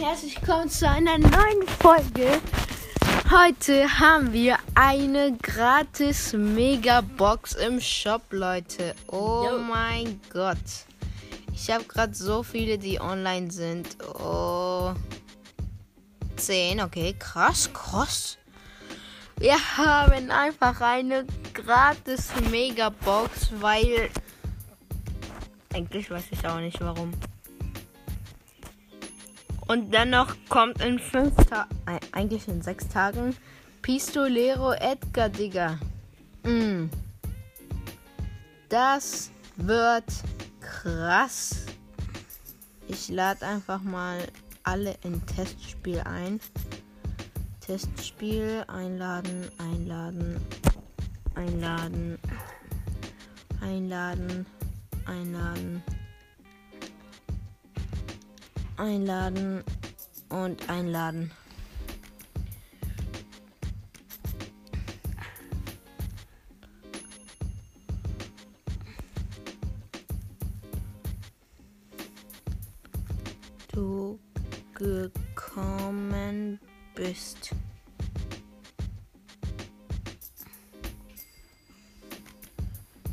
herzlich willkommen zu einer neuen Folge. Heute haben wir eine gratis Megabox im Shop, Leute. Oh Jo. mein Gott. Ich habe gerade so viele, die online sind. Oh. 10, okay, krass, krass. Wir haben einfach eine gratis Megabox, weil. Eigentlich weiß ich auch nicht warum. Und dennoch kommt in fünf Tagen, eigentlich in sechs Tagen, Pistolero Edgar, Digga. Mm. Das wird krass. Ich lade einfach mal alle in Testspiel ein. Testspiel einladen, einladen, einladen, einladen, einladen, einladen und einladen. Du gekommen bist.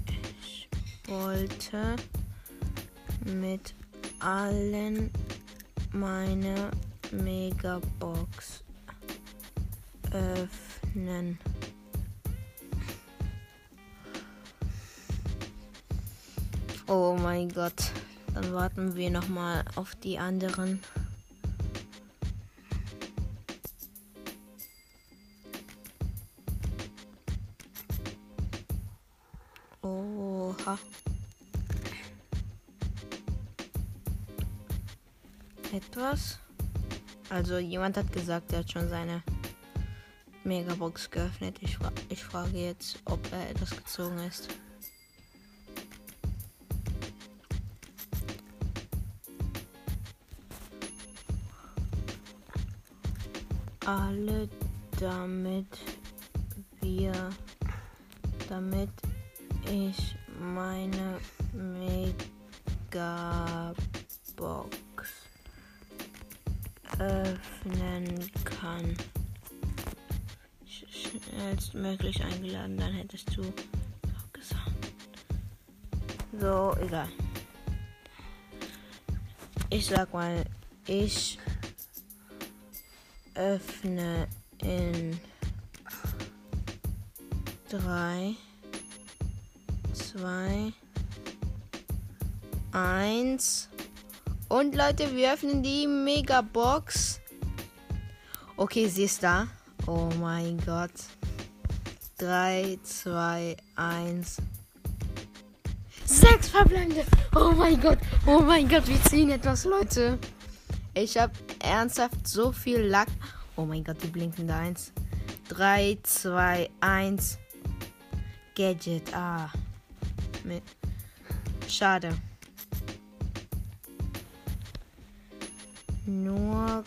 Ich wollte mit allen meine Megabox öffnen. Oh mein Gott. Dann warten wir noch mal auf die anderen. Also jemand hat gesagt, er hat schon seine Megabox geöffnet. Ich, fra ich frage jetzt, ob er etwas gezogen ist. Alle damit wir damit ich meine Megabox öffnen kann. Sch- Schnellstmöglich eingeladen, dann hättest du auch gesagt. So, egal. Ich sag mal, ich öffne in drei, zwei, eins. Und Leute, wir öffnen die Megabox. Okay, sie ist da. Oh mein Gott. 3, 2, 1. Sechs verbleibende. Oh mein Gott. Oh mein Gott, wir ziehen etwas, Leute. Ich habe ernsthaft so viel Lack. Oh mein Gott, die blinkende 1. 3, 2, 1. Gadget. Ah. Schade. Nur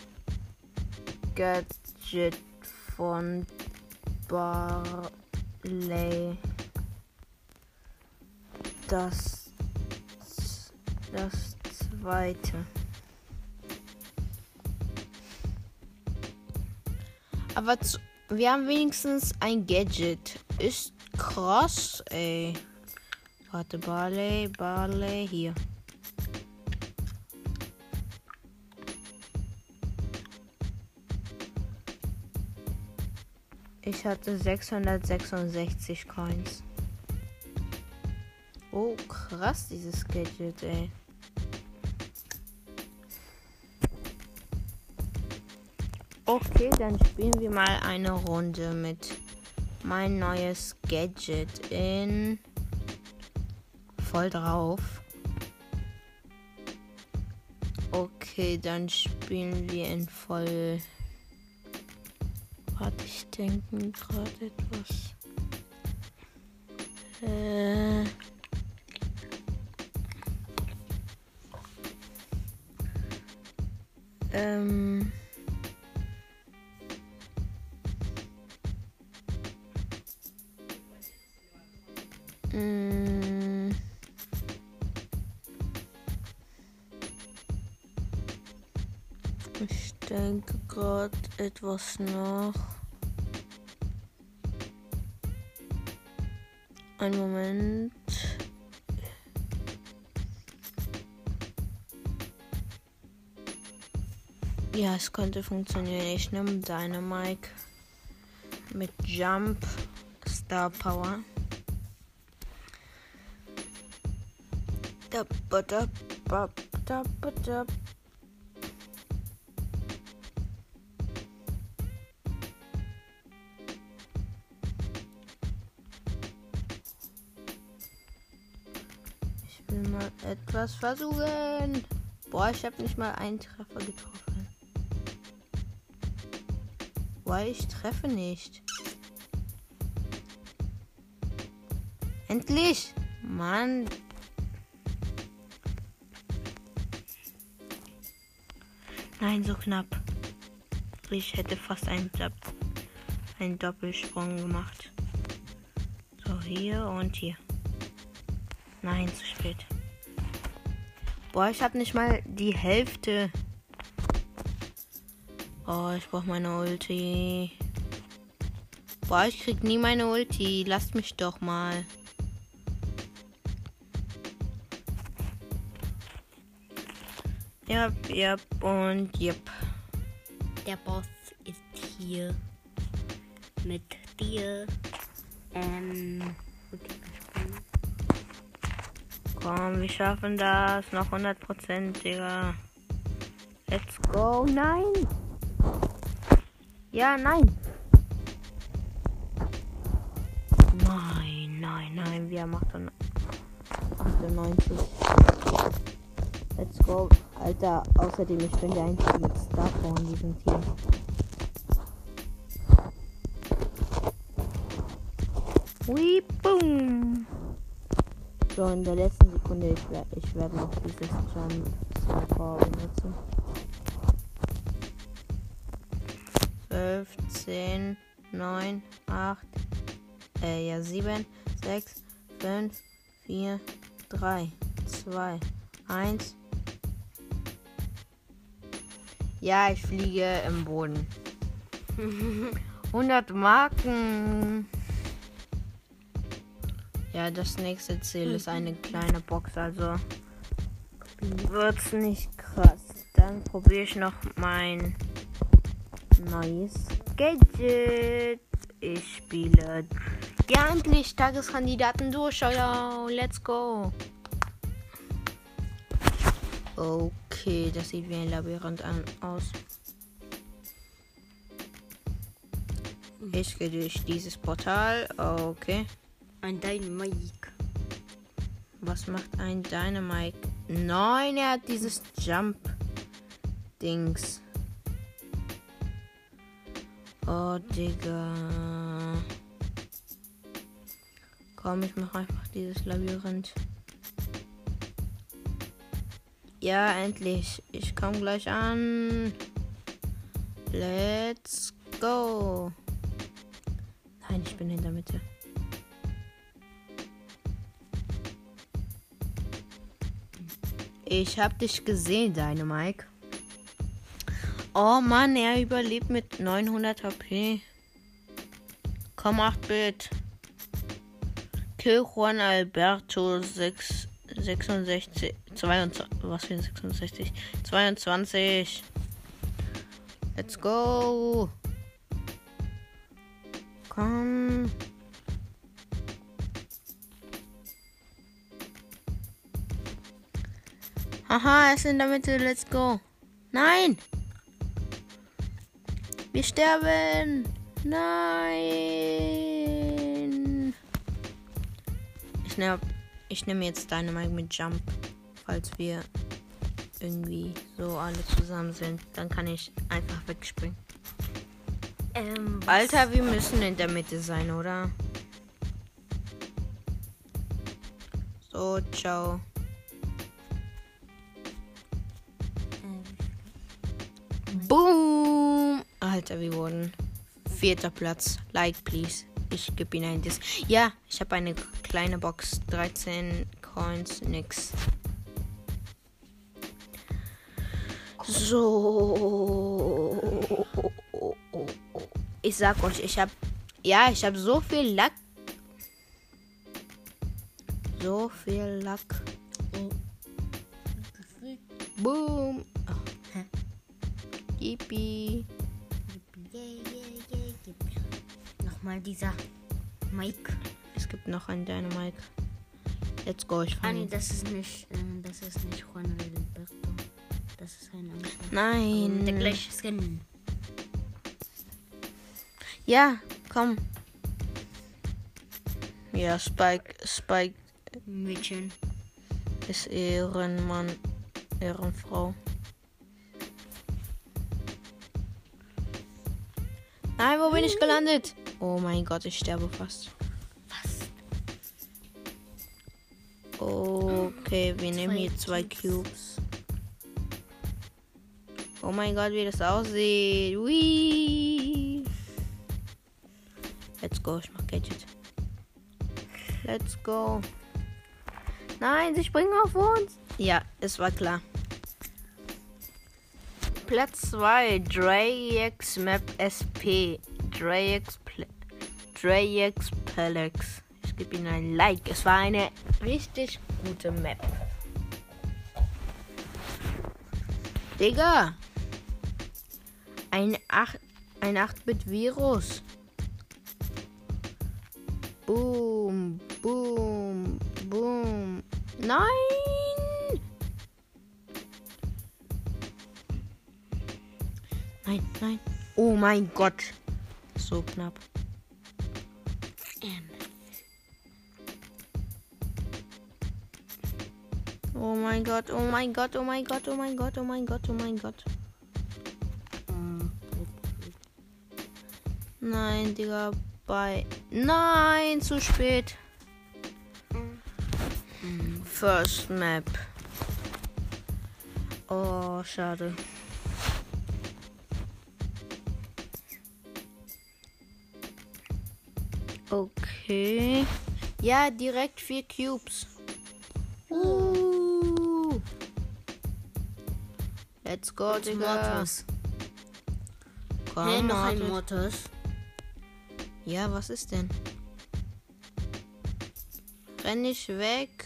Gadget von Barley. Das. Das zweite. Aber zu, wir haben wenigstens ein Gadget. Ist krass, ey. Warte, Barley, Barley, hier. Ich hatte 666 Coins. Oh, krass, dieses Gadget, ey. Okay, dann spielen wir mal eine Runde mit mein neues Gadget in voll drauf. Okay, dann spielen wir in voll. Warte, ich denke mir gerade etwas. Äh. Ähm. Etwas nach. Ein Moment. Ja, es könnte funktionieren. Ich nehme deine Mike mit Jump Star Power. Da, ba, da, ba, da, ba, da. Mal etwas versuchen. Boah, ich habe nicht mal einen Treffer getroffen. Boah, ich treffe nicht. Endlich! Mann. Nein, so knapp. Ich hätte fast einen, einen Doppelsprung gemacht. So, hier und hier. Nein, zu spät. Boah, ich habe nicht mal die Hälfte. Oh, ich brauche meine Ulti. Boah, ich krieg nie meine Ulti. Lasst mich doch mal. Ja, ja und yep. Der Boss ist hier mit dir. Ähm, Komm, wir schaffen das. Noch 100%, Digga. Let's go. Nein. Ja, nein. Nein, nein, nein. Wir haben 98. Let's go. Alter, außerdem, ich bin der Einzige mit Star in diesem Team. Wee, boom. So, in der letzten Sekunde, ich, werde ich werde noch dieses Jump Star benutzen. 12, 10, 9, 8, äh, ja, 7, 6, 5, 4, 3, 2, 1. Ja, ich fliege im Boden. 100 Marken. Ja, das nächste Ziel ist eine kleine Box, also wird's nicht krass. Dann probiere ich noch mein neues Gadget. Ich spiele ja endlich Tageskandidaten durch. Let's go. Okay, das sieht wie ein Labyrinth an, aus. Ich gehe durch dieses Portal. Okay. Ein Dynamike. Was macht ein Dynamike? Nein, er hat dieses Jump-Dings. Oh, Digga. Komm, ich mache einfach dieses Labyrinth. Ja, endlich. Ich komme gleich an. Let's go. Nein, ich bin in der Mitte. Ich hab dich gesehen, deine Mike. Oh Mann, er überlebt mit 900 HP. Komm, 8-Bit. Kill Juan Alberto 6, 66. 22, was für ein 66? 22. Let's go. Komm. Haha, er ist in der Mitte. Let's go. Nein. Wir sterben. Nein. Ich nehme ich nehm jetzt Dynamite mit Jump falls wir irgendwie so alle zusammen sind, dann kann ich einfach wegspringen. Ähm, Alter, wir müssen in der Mitte sein, oder? So, ciao. Boom! Alter, wir wurden vierter Platz. Like, please. Ich gebe ihnen ein Dis. Ja, ich habe eine kleine Box. 13 Coins, nix. So. Ich sag euch, ich hab. Ja, ich hab so viel Lack. So viel Lack. Boom. Hä? Yippie. Yeah, yeah, yeah. Nochmal dieser Mike. Es gibt noch einen Dynamite. Let's go, ich Ah, nee, fange. das ist nicht, äh, das ist nicht Juan Alberto. Das ist ein anderer. Nein. Der gleiche Skin. Ja, komm. Ja, Spike, Spike Mädchen. ist Ehrenmann, Ehrenfrau. Nein, wo bin ich gelandet? Oh mein Gott, ich sterbe fast. Was? Okay, wir nehmen hier zwei Cubes. Oh mein Gott, wie das aussieht. Whee. Let's go, ich mach Gadget. Let's go. Nein, sie springen auf uns. Ja, es war klar. Platz 2, Drax Map SP. Drax, Pl Drax Pelex. Ich gebe ihnen ein Like. Es war eine richtig gute Map. Digga. Ein 8 ein 8-Bit-Virus. Boom, boom, boom. Nein! Nein, nein. Oh mein Gott. So knapp. Ähm, Oh mein Gott, oh mein Gott, oh mein Gott, oh mein Gott, oh mein Gott, oh mein Gott. Nein, Digga, bei. Nein, zu spät. First Map. Oh, schade. Okay. Ja, direkt vier Cubes. Uh. Let's go, Digga. Mortis. Komm, Hey, noch ein Mortis. Ja, was ist denn? Renn nicht weg.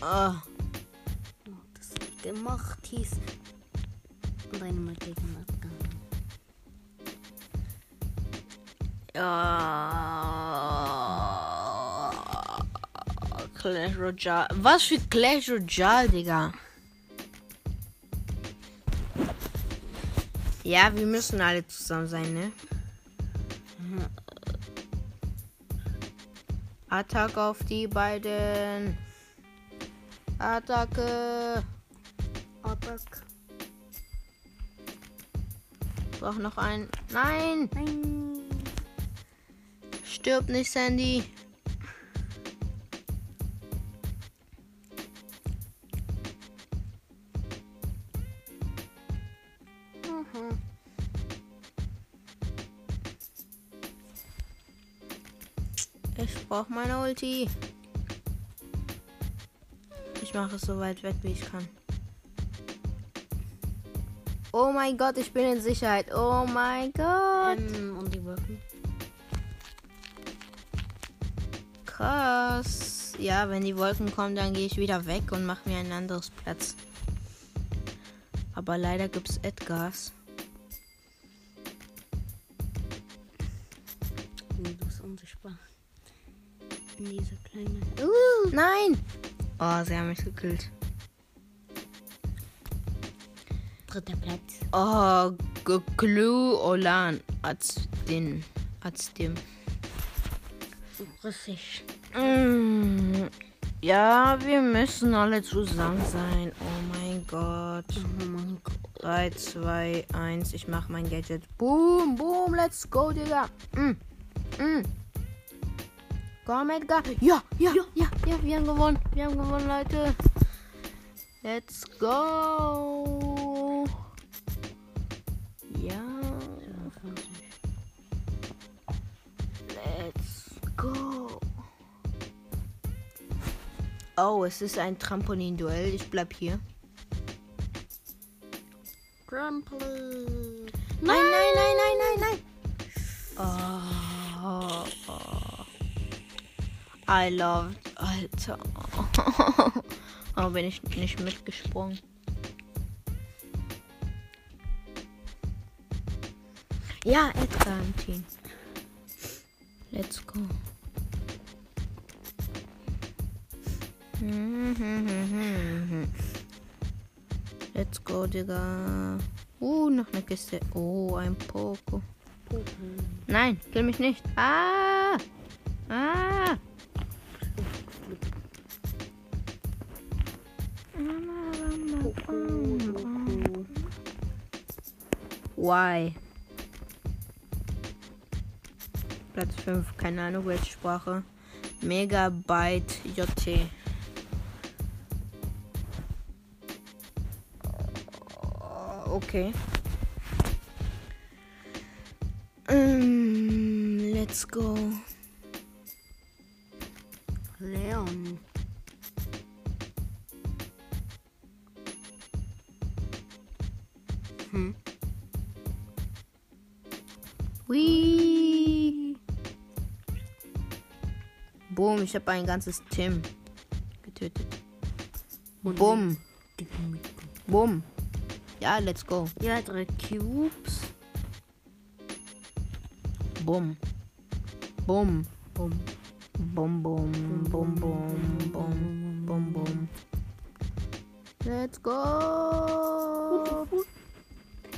Oh, Oh, das gemacht hieß. Und eine Mutter gemacht. Ja. Clash Royale. Was für Clash Royale, Digga? Ja, wir müssen alle zusammen sein, ne? Attacke auf die beiden. Attacke. Attack. Brauch noch einen. Nein! Nein. Stirb nicht, Sandy. Mhm. Ich brauche meine Ulti. Ich mache es so weit weg, wie ich kann. Oh mein Gott, ich bin in Sicherheit. Oh mein Gott. Ähm, und Krass. Ja, wenn die Wolken kommen, dann gehe ich wieder weg und mache mir ein anderes Platz. Aber leider gibt es Edgars. Nee, du bist unsichtbar. In dieser kleinen. Uh, nein! Oh, sie haben mich gekillt. Dritter Platz. Oh, Geklu Olan. Als den. Als dem. Russisch. Mm, ja, wir müssen alle zusammen sein. Oh mein Gott. Oh mein Gott. 3, 2, 1. Ich mach mein Gadget. Boom, boom, let's go, Digga. Mm, mm. Komm, Edgar. Ja, ja, ja, ja, ja, wir haben gewonnen. Wir haben gewonnen, Leute. Let's go. Oh, es ist ein Trampolin-Duell. Ich bleib hier. Trampoline. Nein, nein, nein, nein, nein, nein. Oh, oh. I love. Alter. Oh, bin ich nicht mitgesprungen. Ja, Edgar im Team. Let's go. Let's go, Digga. Uh, noch eine Kiste. Oh, ein Poco. Nein, kill mich nicht. Ah! Ah! Why? Platz 5, keine Ahnung welche Sprache. Megabyte JT. Okay. Mm, let's go. Leon. Hm. Whee. Boom, ich habe ein ganzes Tim getötet. Bumm, bumm. Ja, let's go. Ja, drei Cubes. Bumm. Bumm. Bumm. Bum, bum, bum, bum, bum, bum, bum. Let's go.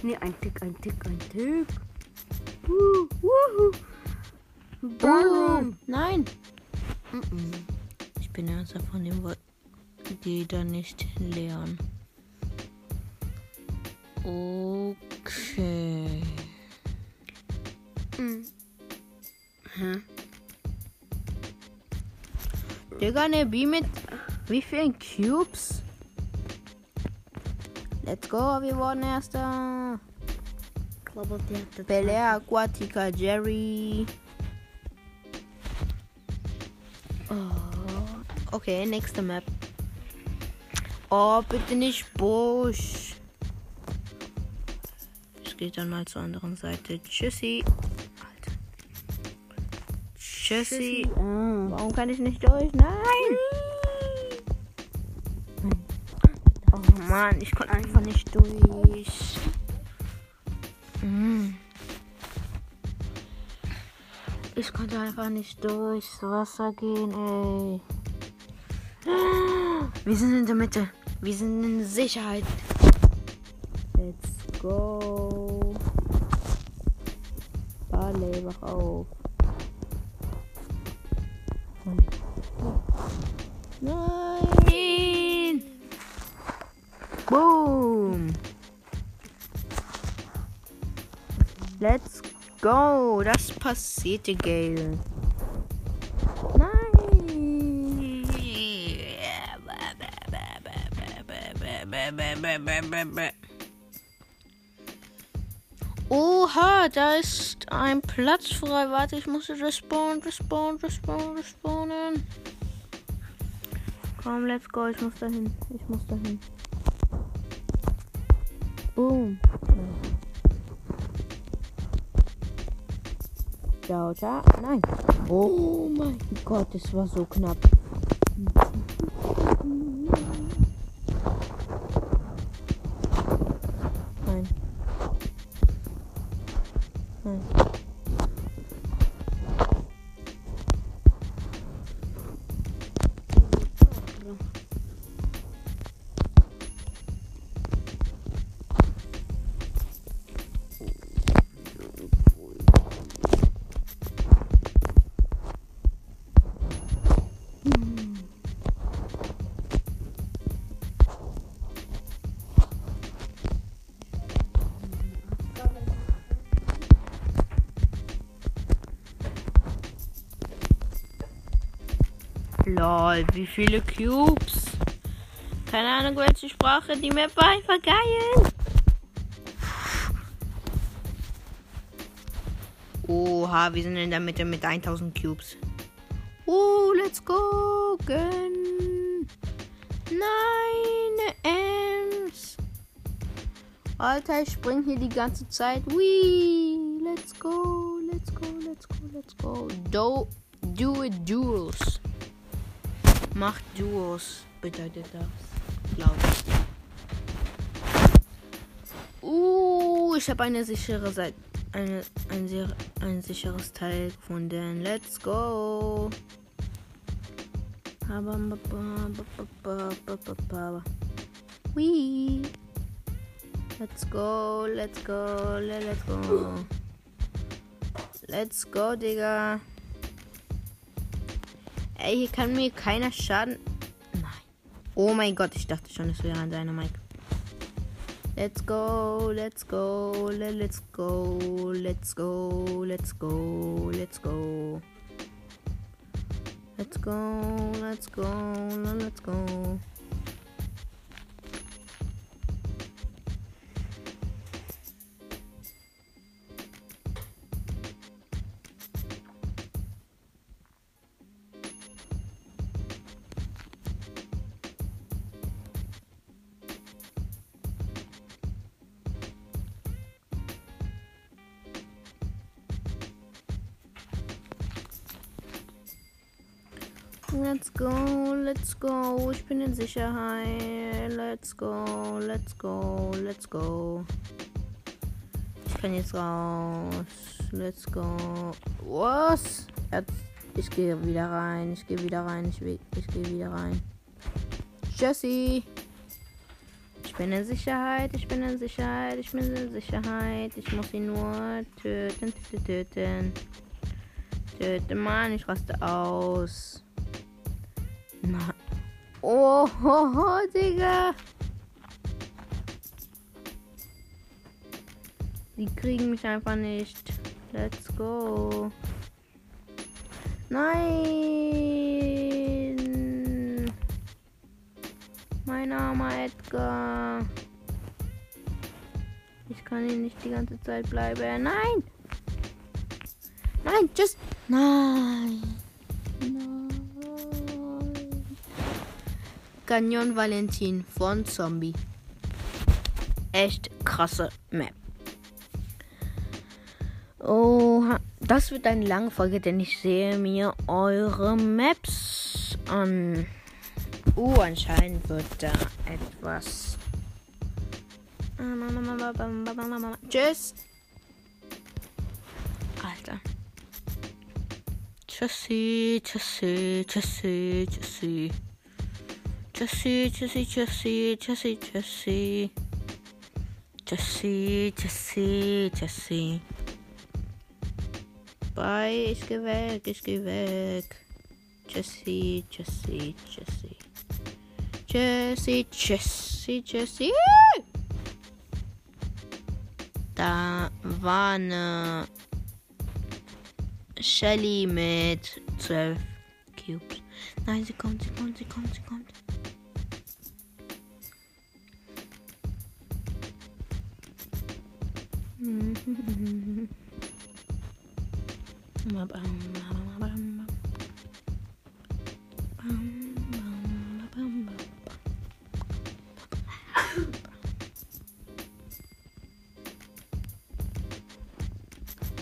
Nee, ein Tick, ein Tick, ein Tick. Wuhu, wuhu. Boom. Nein. Ich bin ernsthaft von dem. Die da nicht lernen. Okay. Mhm. Hä? Digga, ne B mit wie vielen Cubes? Let's go, wir wurden erster. Ich glaube, der hatte Bel Air, Aquatica, Jerry. Oh. Okay, nächste Map. Oh, bitte nicht Busch. Gehe dann mal zur anderen Seite. Tschüssi. Alter. Tschüssi. Oh. Warum kann ich nicht durch? Nein! Oh Mann, ich konnte einfach nicht durch. Mm. Ich konnte einfach nicht durchs Wasser gehen, ey. Wir sind in der Mitte. Wir sind in Sicherheit. Let's go. Barley, wach auf. Nein! Boom! Let's go! Das passierte, Gale. Nein! Oha, da ist ein Platz frei. Warte, ich muss respawnen, respawnen, respawnen, respawnen. Komm, let's go. Ich muss dahin. Ich muss dahin. Boom. Ciao, ciao. Nein. Oh mein Gott, es war so knapp. Lol, wie viele Cubes? Keine Ahnung, welche Sprache die Map war. Einfach geil. Oha, wir sind in der Mitte mit 1000 Cubes. Oh, let's go. Nein, Ems. Alter, ich spring hier die ganze Zeit. Whee. Duos, bedeutet das. Ich. Uh, ich habe eine sichere Seite. Eine, ein, sehr, ein sicheres Teil gefunden. Let's go. Wee. Let's go, let's go, let's go. Let's go, Digga. Ey, hier kann mir keiner Schaden. Oh mein Gott, ich dachte schon, es wäre ein Dynamite. Let's go, let's go, let's go, let's go, let's go, let's go. Let's go, let's go, let's go. Let's go, let's go. Ich bin in Sicherheit. Let's go, let's go, let's go. Ich kann jetzt raus. Let's go. Was? Ich gehe wieder rein. Ich gehe wieder rein. Ich, ich gehe wieder rein. Jesse. Ich bin in Sicherheit. Ich bin in Sicherheit. Ich bin in Sicherheit. Ich muss ihn nur töten, töten, töten. Töten, Mann. Ich raste aus. Na. Oh, ho, ho, Digga. Die kriegen mich einfach nicht. Let's go. Nein. Mein armer Edgar. Ich kann hier nicht die ganze Zeit bleiben. Nein. Nein, just. Nein. Nein. Canyon Valentin von Zombie. Echt krasse Map. Oh, das wird eine lange Folge, denn ich sehe mir eure Maps an. Uh, anscheinend wird da etwas. Tschüss. Alter. Tschüssi, tschüssi, tschüssi, tschüssi. Jesse, Jesse, Jesse, Jesse, Jesse. Jesse, Jesse, Jesse. Bye, ich geh weg, ich geh weg. Jesse, Jesse, Jesse. Jesse, Jesse, Jesse. Da war eine Shelly mit 12 Cubes. Nein, sie kommt, sie kommt, sie kommt, sie kommt.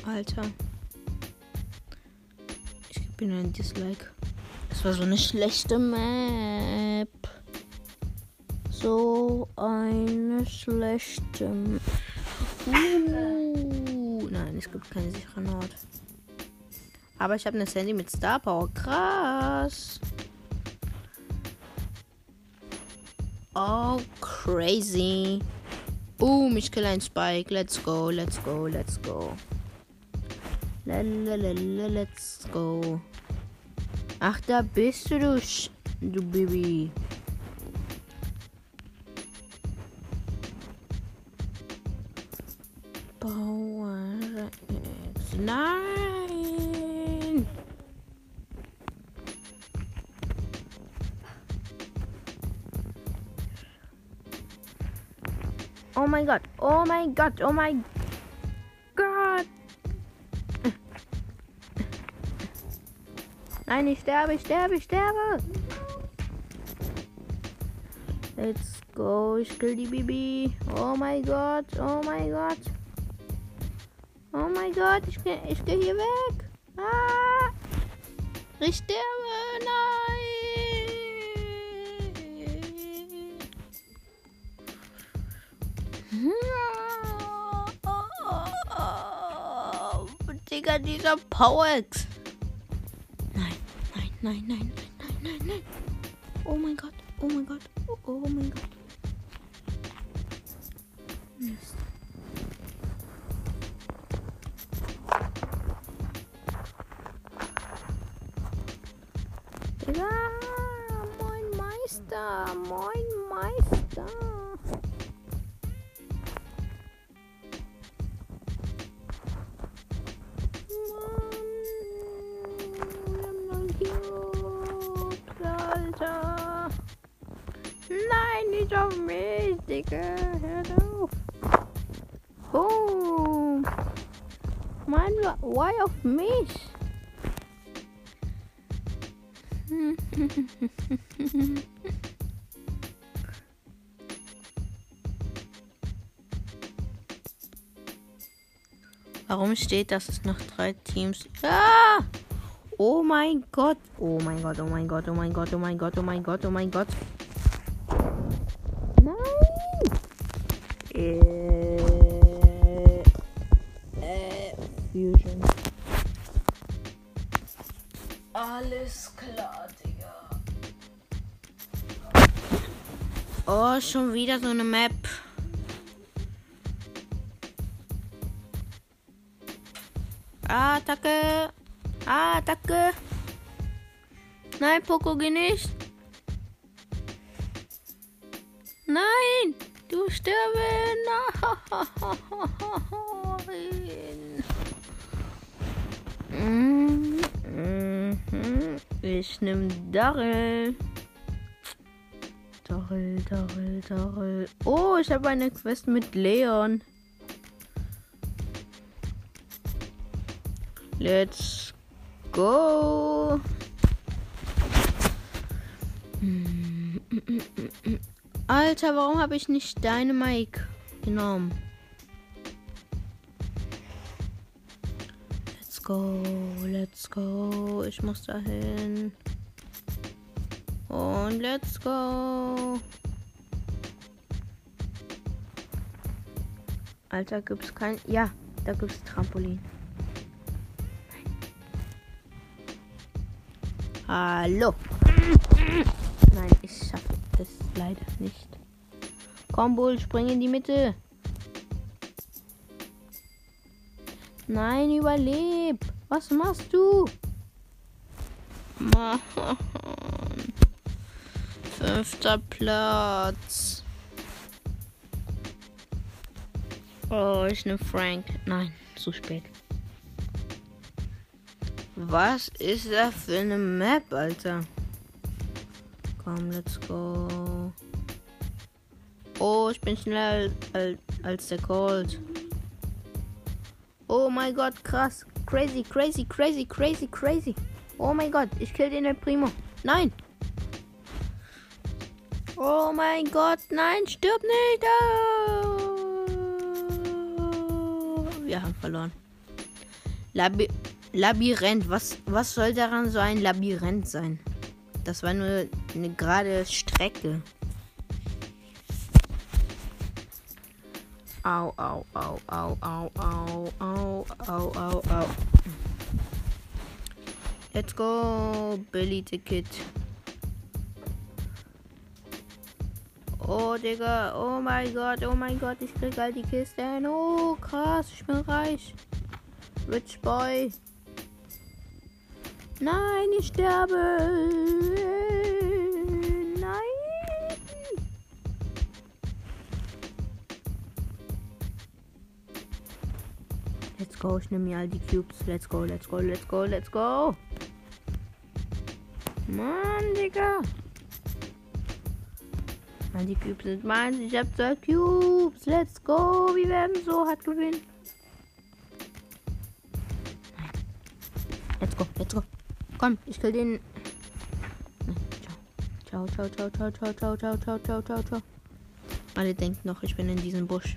Alter. Ich bin ein Dislike. Es war so eine schlechte Map. So eine schlechte Map. Uh, nein, es gibt keine sichere Ort. Aber ich habe eine Sandy mit Star Power. Krass. Oh, crazy. Boom, ich kill ein Spike. Let's go, let's go, let's go. Let's go. Ach, da bist du, du, Sch du Baby. Oh mein Gott, oh mein Gott, oh mein Gott. Nein, ich sterbe, ich sterbe, ich sterbe. Let's go. Ich kill die Bibi. Oh mein Gott. Oh mein Gott. Oh mein Gott. Ich, ich gehe hier weg. Ah. Ich sterbe. Digga, dieser Powex. Nein, nein, nein, nein, nein, nein, nein. Oh mein Gott, oh mein Gott, oh, oh mein Gott. Mist. Alter. Nein, nicht auf mich, Digga. Hör auf. Boom. Wa- why auf mich? Warum steht, dass es noch drei Teams? Ah! Oh my god. Oh my god. Oh my god. Oh my god. Oh my god. Oh my god. Oh my god. No. Äh, äh, Fusion. Alles klar, Digga. Oh, schon wieder so eine Map. Poco, geh nicht. Nein, du sterben. Nein. Mhm, mhm. Ich nehm Darrell. Darrell, Darrell, Darrell. Oh, ich habe eine Quest mit Leon. Let's go. Alter, warum habe ich nicht deine Mike genommen? Let's go, let's go. Ich muss dahin. Und let's go. Alter, gibt's kein. Ja, da gibt's Trampolin. Hallo. Nein, ich schaffe es leider nicht. Komm, Bull, spring in die Mitte. Nein, überleb. Was machst du? Mann. Fünfter Platz. Oh, ich nehme Frank. Nein, zu spät. Was ist das für eine Map, Alter? Komm, let's go. Oh, ich bin schneller als, der Colt. Oh mein Gott, krass. Crazy, crazy, crazy, crazy, crazy. Oh mein Gott, ich kill den El Primo. Nein. Oh mein Gott, nein, stirb nicht. Oh. Wir haben verloren. Labi Labyrinth, was, was soll daran so ein Labyrinth sein? Das war nur eine gerade Strecke. Au, au, au, au, au, au, au, au, au, au. Let's go, Billy Kid. Oh, Digga. Oh mein Gott, oh mein Gott, ich krieg all die Kisten. Oh, krass, ich bin reich. Rich Boy. Nein, ich sterbe. Nein. Let's go, ich nehme mir all die Cubes. Let's go, let's go, let's go, let's go. Mann, Digga. All die Cubes sind meins. Ich hab zwei Cubes. Let's go. Wir werden so hart gewinnen. Let's go, let's go. Komm, ich kill den. Ciao, ciao, ciao, ciao, ciao, ciao, ciao, ciao, ciao, ciao, ciao. Alle denken noch, ich bin in diesem Busch.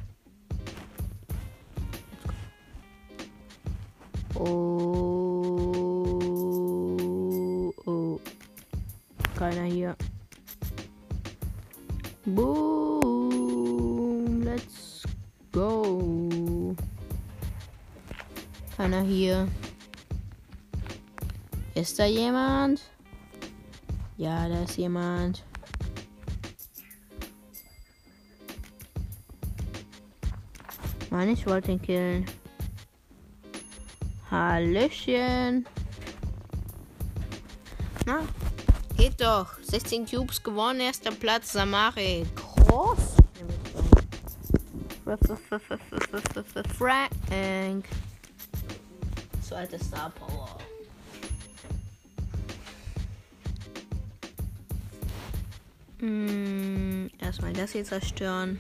Oh, Ist da jemand? Ja, da ist jemand. Mann, ich wollte ihn killen. Hallöchen. Na, geht doch. 16 Cubes gewonnen, erster Platz, Samari. Groß. Frank. So alte Star Power. Mm, erstmal das hier zerstören.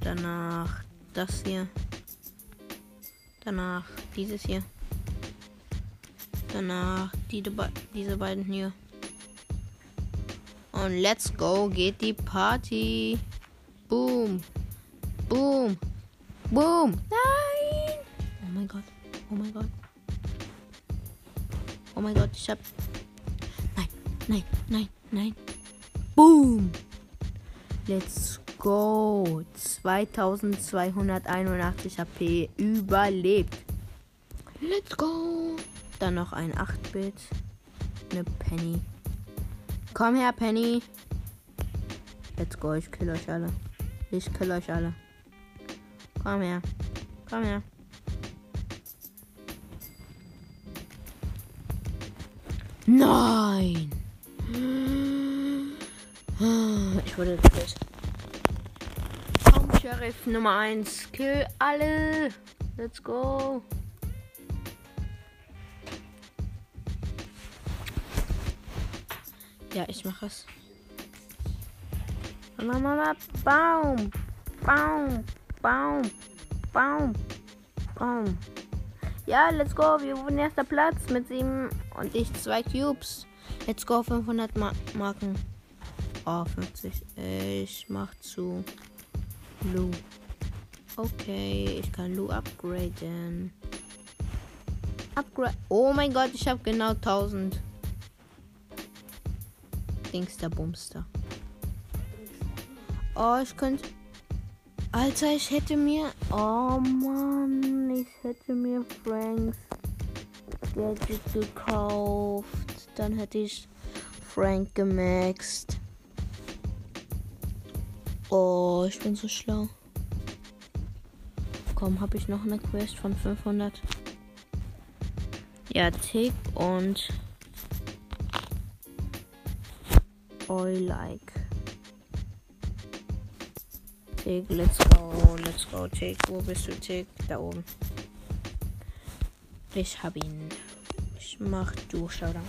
Danach das hier. Danach dieses hier. Danach die, diese beiden hier. Und let's go geht die Party. Boom. Boom. Boom. Nein. Oh mein Gott. Oh mein Gott. Oh mein Gott, ich hab. Nein. Boom. Let's go. 2281 HP überlebt. Let's go. Dann noch ein 8-Bit. Eine Penny. Komm her, Penny. Let's go. Ich kill euch alle. Ich kill euch alle. Komm her. Komm her. Nein. Ich wurde gekillt. Komm, Sheriff Nummer 1. Kill alle. Let's go. Ja, ich mache es. Mama, Baum. Baum. Baum. Baum. Baum. Ja, let's go. Wir wurden erster Platz mit sieben und ich zwei Cubes. Let's go. 500 Ma Marken. Oh, 50. Ich mach zu Lu. Okay, ich kann Lu upgraden. Upgrade. Oh mein Gott, ich habe genau 1000. Dingster Bumster. Oh, ich könnte. Alter, ich hätte mir. Oh Mann, ich hätte mir Franks Gadget gekauft. Dann hätte ich Frank gemaxt. Oh, ich bin so schlau. Komm, habe ich noch eine Quest von 500? Ja, Tick und I like. Tick, let's go, let's go, Tick. Wo bist du, Tick? Da oben. Ich hab ihn. Ich mach du, Showdown.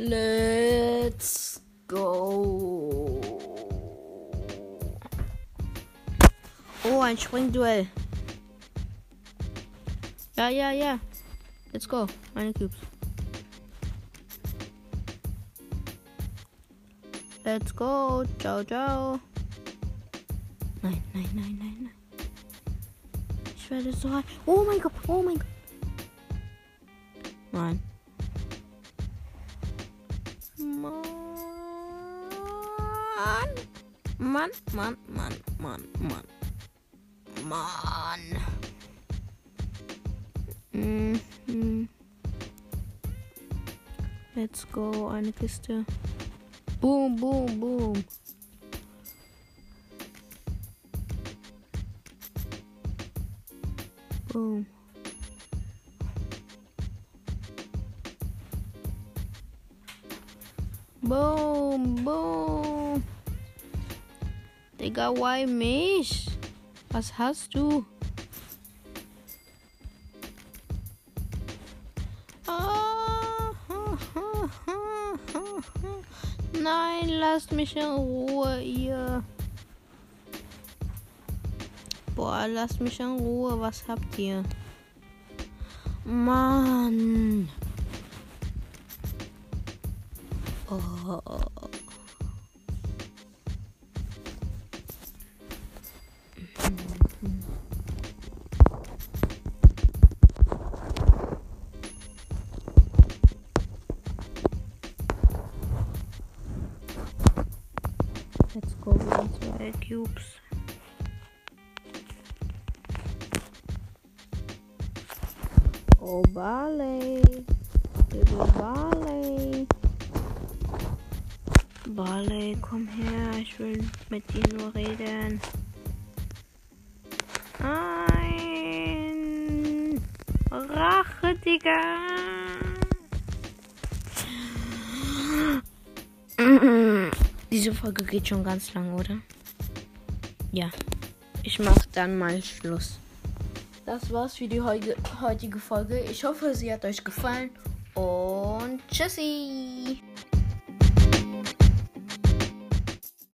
Let's go. Oh, ein Springduell. Ja, ja, ja. Let's go. Meine Cubes. Let's go. Ciao, ciao. Nein, nein, nein, nein, nein. Ich werde so hart. Oh mein Gott. Oh mein Gott. Nein. Mann. Mann, Mann, Mann, Mann, Mann. Mann. Mhm. Let's go, eine Kiste. Boom, boom, boom. Boom. Boom, boom. Digga, why mich? Was hast du? Nein, lasst mich in Ruhe, ihr. Boah, lasst mich in Ruhe. Was habt ihr? Mann. Oh. Folge geht schon ganz lang, oder? Ja. Ich mach dann mal Schluss. Das war's für die heutige Folge. Ich hoffe, sie hat euch gefallen. Und tschüssi.